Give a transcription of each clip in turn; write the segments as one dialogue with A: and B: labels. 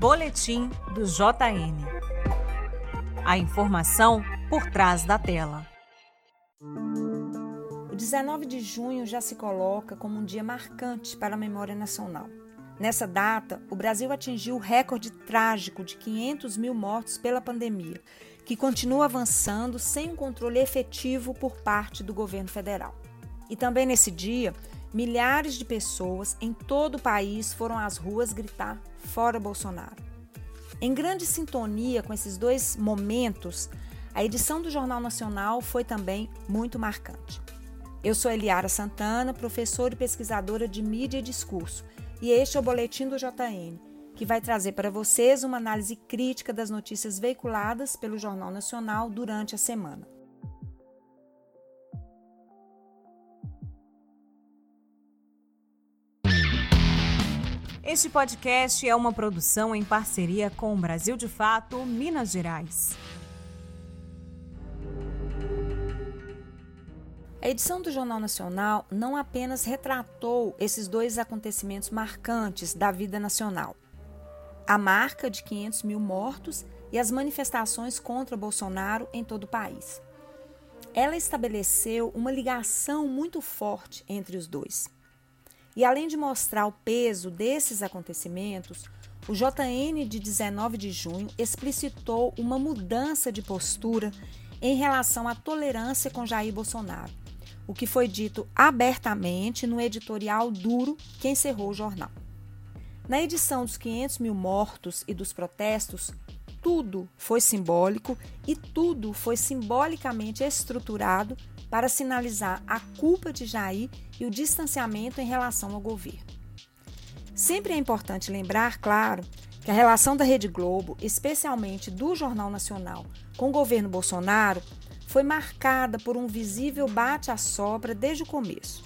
A: Boletim do JN. A informação por trás da tela.
B: O 19 de junho já se coloca como um dia marcante para a memória nacional. Nessa data, o Brasil atingiu o recorde trágico de 500 mil mortos pela pandemia, que continua avançando sem um controle efetivo por parte do governo federal. E também nesse dia, milhares de pessoas em todo o país foram às ruas gritar fora Bolsonaro. Em grande sintonia com esses dois momentos, a edição do Jornal Nacional foi também muito marcante. Eu sou Eliara Santana, professora e pesquisadora de mídia e discurso, e este é o Boletim do JN, que vai trazer para vocês uma análise crítica das notícias veiculadas pelo Jornal Nacional durante a semana.
A: Este podcast é uma produção em parceria com o Brasil de Fato, Minas Gerais.
B: A edição do Jornal Nacional não apenas retratou esses dois acontecimentos marcantes da vida nacional: a marca de 500 mil mortos e as manifestações contra Bolsonaro em todo o país. Ela estabeleceu uma ligação muito forte entre os dois. E além de mostrar o peso desses acontecimentos, o JN de 19 de junho explicitou uma mudança de postura em relação à tolerância com Jair Bolsonaro, o que foi dito abertamente no editorial duro que encerrou o jornal. Na edição dos 500 mil mortos e dos protestos, tudo foi simbólico e tudo foi simbolicamente estruturado para sinalizar a culpa de Jair e o distanciamento em relação ao governo. Sempre é importante lembrar, claro, que a relação da Rede Globo, especialmente do Jornal Nacional, com o governo Bolsonaro, foi marcada por um visível bate-a-sobra desde o começo.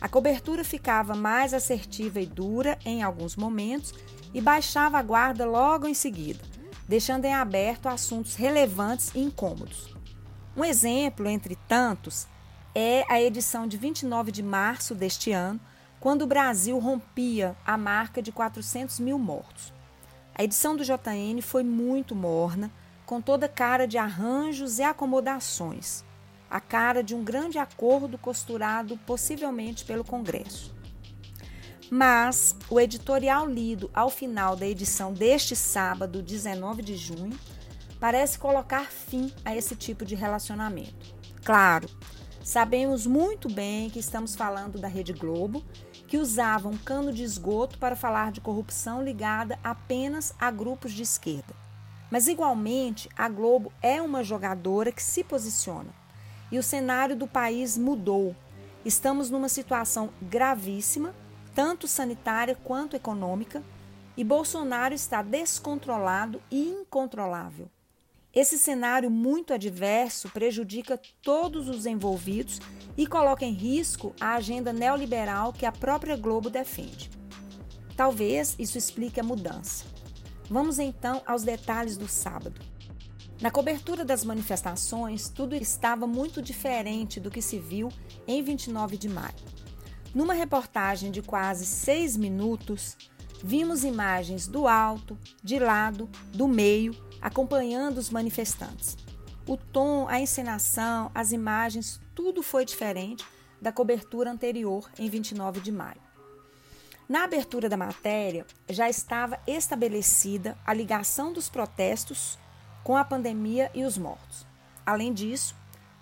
B: A cobertura ficava mais assertiva e dura em alguns momentos e baixava a guarda logo em seguida, deixando em aberto assuntos relevantes e incômodos. Um exemplo, entre tantos, é a edição de 29 de março deste ano, quando o Brasil rompia a marca de 400 mil mortos. A edição do JN foi muito morna, com toda cara de arranjos e acomodações, a cara de um grande acordo costurado possivelmente pelo Congresso. Mas o editorial lido ao final da edição deste sábado, 19 de junho, parece colocar fim a esse tipo de relacionamento. Claro, sabemos muito bem que estamos falando da Rede Globo, que usava um cano de esgoto para falar de corrupção ligada apenas a grupos de esquerda. Mas, igualmente, a Globo é uma jogadora que se posiciona. E o cenário do país mudou. Estamos numa situação gravíssima, tanto sanitária quanto econômica, e Bolsonaro está descontrolado e incontrolável. Esse cenário muito adverso prejudica todos os envolvidos e coloca em risco a agenda neoliberal que a própria Globo defende. Talvez isso explique a mudança. Vamos então aos detalhes do sábado. Na cobertura das manifestações, tudo estava muito diferente do que se viu em 29 de maio. Numa reportagem de quase seis minutos, vimos imagens do alto, de lado, do meio acompanhando os manifestantes. O tom, a encenação, as imagens, tudo foi diferente da cobertura anterior em 29 de maio. Na abertura da matéria, já estava estabelecida a ligação dos protestos com a pandemia e os mortos. Além disso,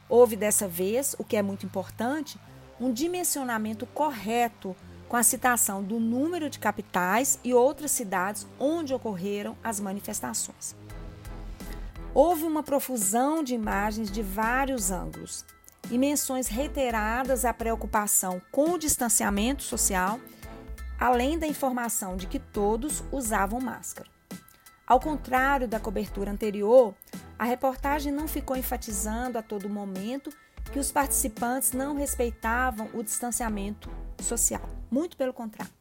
B: houve dessa vez, o que é muito importante, um dimensionamento correto com a citação do número de capitais e outras cidades onde ocorreram as manifestações. Houve uma profusão de imagens de vários ângulos e menções reiteradas à preocupação com o distanciamento social, além da informação de que todos usavam máscara. Ao contrário da cobertura anterior, a reportagem não ficou enfatizando a todo momento que os participantes não respeitavam o distanciamento social. Muito pelo contrário.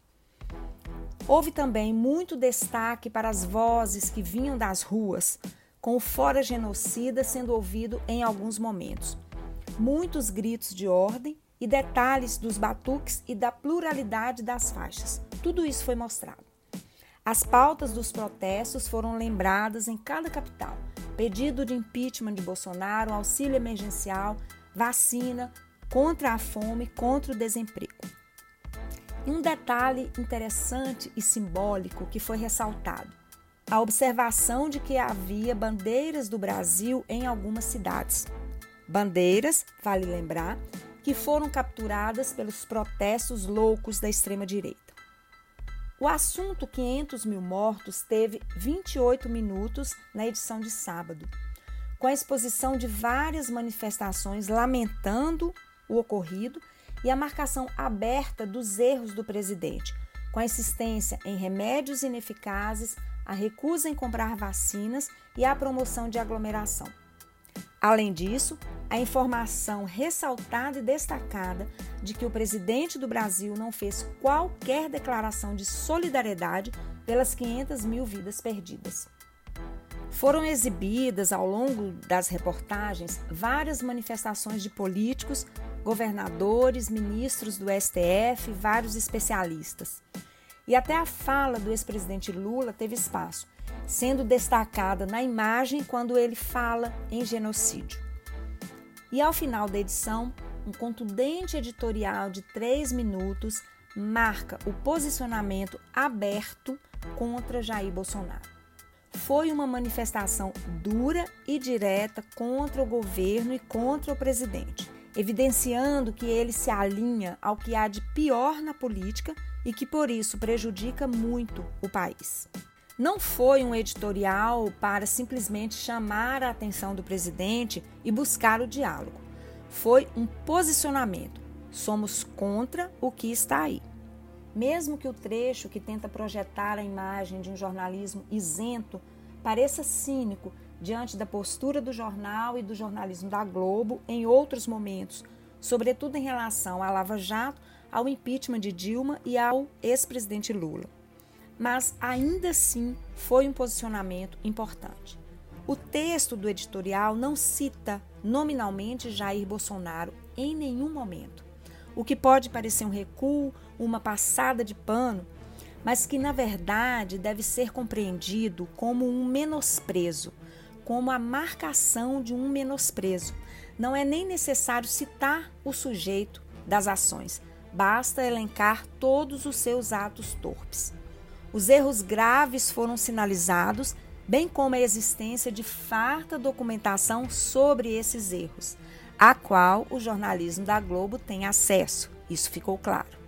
B: Houve também muito destaque para as vozes que vinham das ruas, com o fora genocida sendo ouvido em alguns momentos. Muitos gritos de ordem e detalhes dos batuques e da pluralidade das faixas. Tudo isso foi mostrado. As pautas dos protestos foram lembradas em cada capital: pedido de impeachment de Bolsonaro, auxílio emergencial, vacina, contra a fome, contra o desemprego. E um detalhe interessante e simbólico que foi ressaltado: a observação de que havia bandeiras do Brasil em algumas cidades. Bandeiras, vale lembrar, que foram capturadas pelos protestos loucos da extrema-direita. O assunto 500 mil mortos teve 28 minutos na edição de sábado, com a exposição de várias manifestações lamentando o ocorrido e a marcação aberta dos erros do presidente, com a insistência em remédios ineficazes, a recusa em comprar vacinas e a promoção de aglomeração. Além disso, a informação ressaltada e destacada de que o presidente do Brasil não fez qualquer declaração de solidariedade pelas 500 mil vidas perdidas. Foram exibidas ao longo das reportagens várias manifestações de políticos, governadores, ministros do STF, vários especialistas. E até a fala do ex-presidente Lula teve espaço, sendo destacada na imagem quando ele fala em genocídio. E ao final da edição, um contundente editorial de três minutos marca o posicionamento aberto contra Jair Bolsonaro. Foi uma manifestação dura e direta contra o governo e contra o presidente, evidenciando que ele se alinha ao que há de pior na política e que por isso prejudica muito o país. Não foi um editorial para simplesmente chamar a atenção do presidente e buscar o diálogo. Foi um posicionamento. Somos contra o que está aí. Mesmo que o trecho que tenta projetar a imagem de um jornalismo isento pareça cínico diante da postura do jornal e do jornalismo da Globo em outros momentos, sobretudo em relação à Lava Jato, ao impeachment de Dilma e ao ex-presidente Lula mas ainda assim foi um posicionamento importante. O texto do editorial não cita nominalmente Jair Bolsonaro em nenhum momento, o que pode parecer um recuo, uma passada de pano, mas que na verdade deve ser compreendido como um menosprezo, como a marcação de um menosprezo. Não é nem necessário citar o sujeito das ações, basta elencar todos os seus atos torpes. Os erros graves foram sinalizados, bem como a existência de farta documentação sobre esses erros, a qual o jornalismo da Globo tem acesso. Isso ficou claro.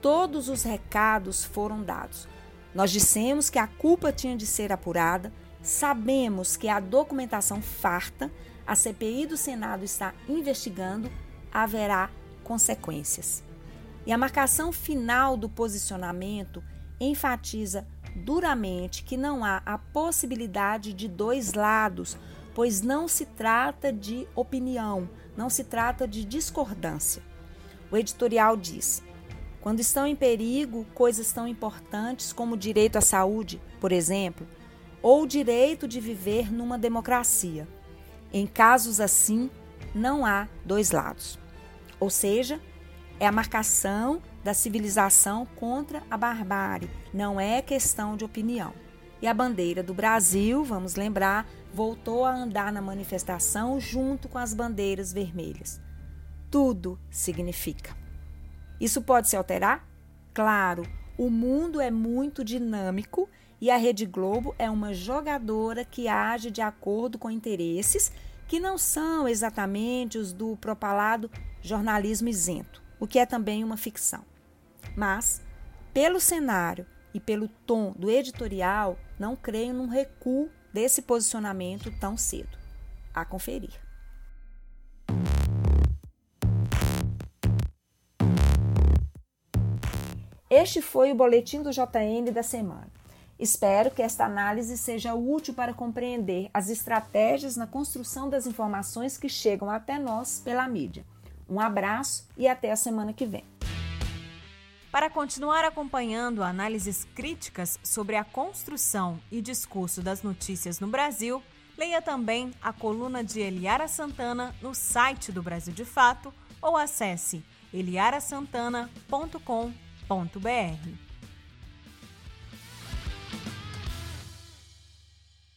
B: Todos os recados foram dados. Nós dissemos que a culpa tinha de ser apurada, sabemos que a documentação farta, a CPI do Senado está investigando, haverá consequências. E a marcação final do posicionamento enfatiza duramente que não há a possibilidade de dois lados, pois não se trata de opinião, não se trata de discordância. O editorial diz: quando estão em perigo coisas tão importantes como o direito à saúde, por exemplo, ou o direito de viver numa democracia. Em casos assim, não há dois lados. Ou seja, é a marcação da civilização contra a barbárie, não é questão de opinião. E a bandeira do Brasil, vamos lembrar, voltou a andar na manifestação junto com as bandeiras vermelhas. Tudo significa. Isso pode se alterar? Claro, o mundo é muito dinâmico e a Rede Globo é uma jogadora que age de acordo com interesses que não são exatamente os do propalado jornalismo isento, o que é também uma ficção. Mas, pelo cenário e pelo tom do editorial, não creio num recuo desse posicionamento tão cedo. A conferir. Este foi o boletim do JN da semana. Espero que esta análise seja útil para compreender as estratégias na construção das informações que chegam até nós pela mídia. Um abraço e até a semana que vem.
A: Para continuar acompanhando análises críticas sobre a construção e discurso das notícias no Brasil, leia também a coluna de Eliara Santana no site do Brasil de Fato ou acesse eliarasantana.com.br.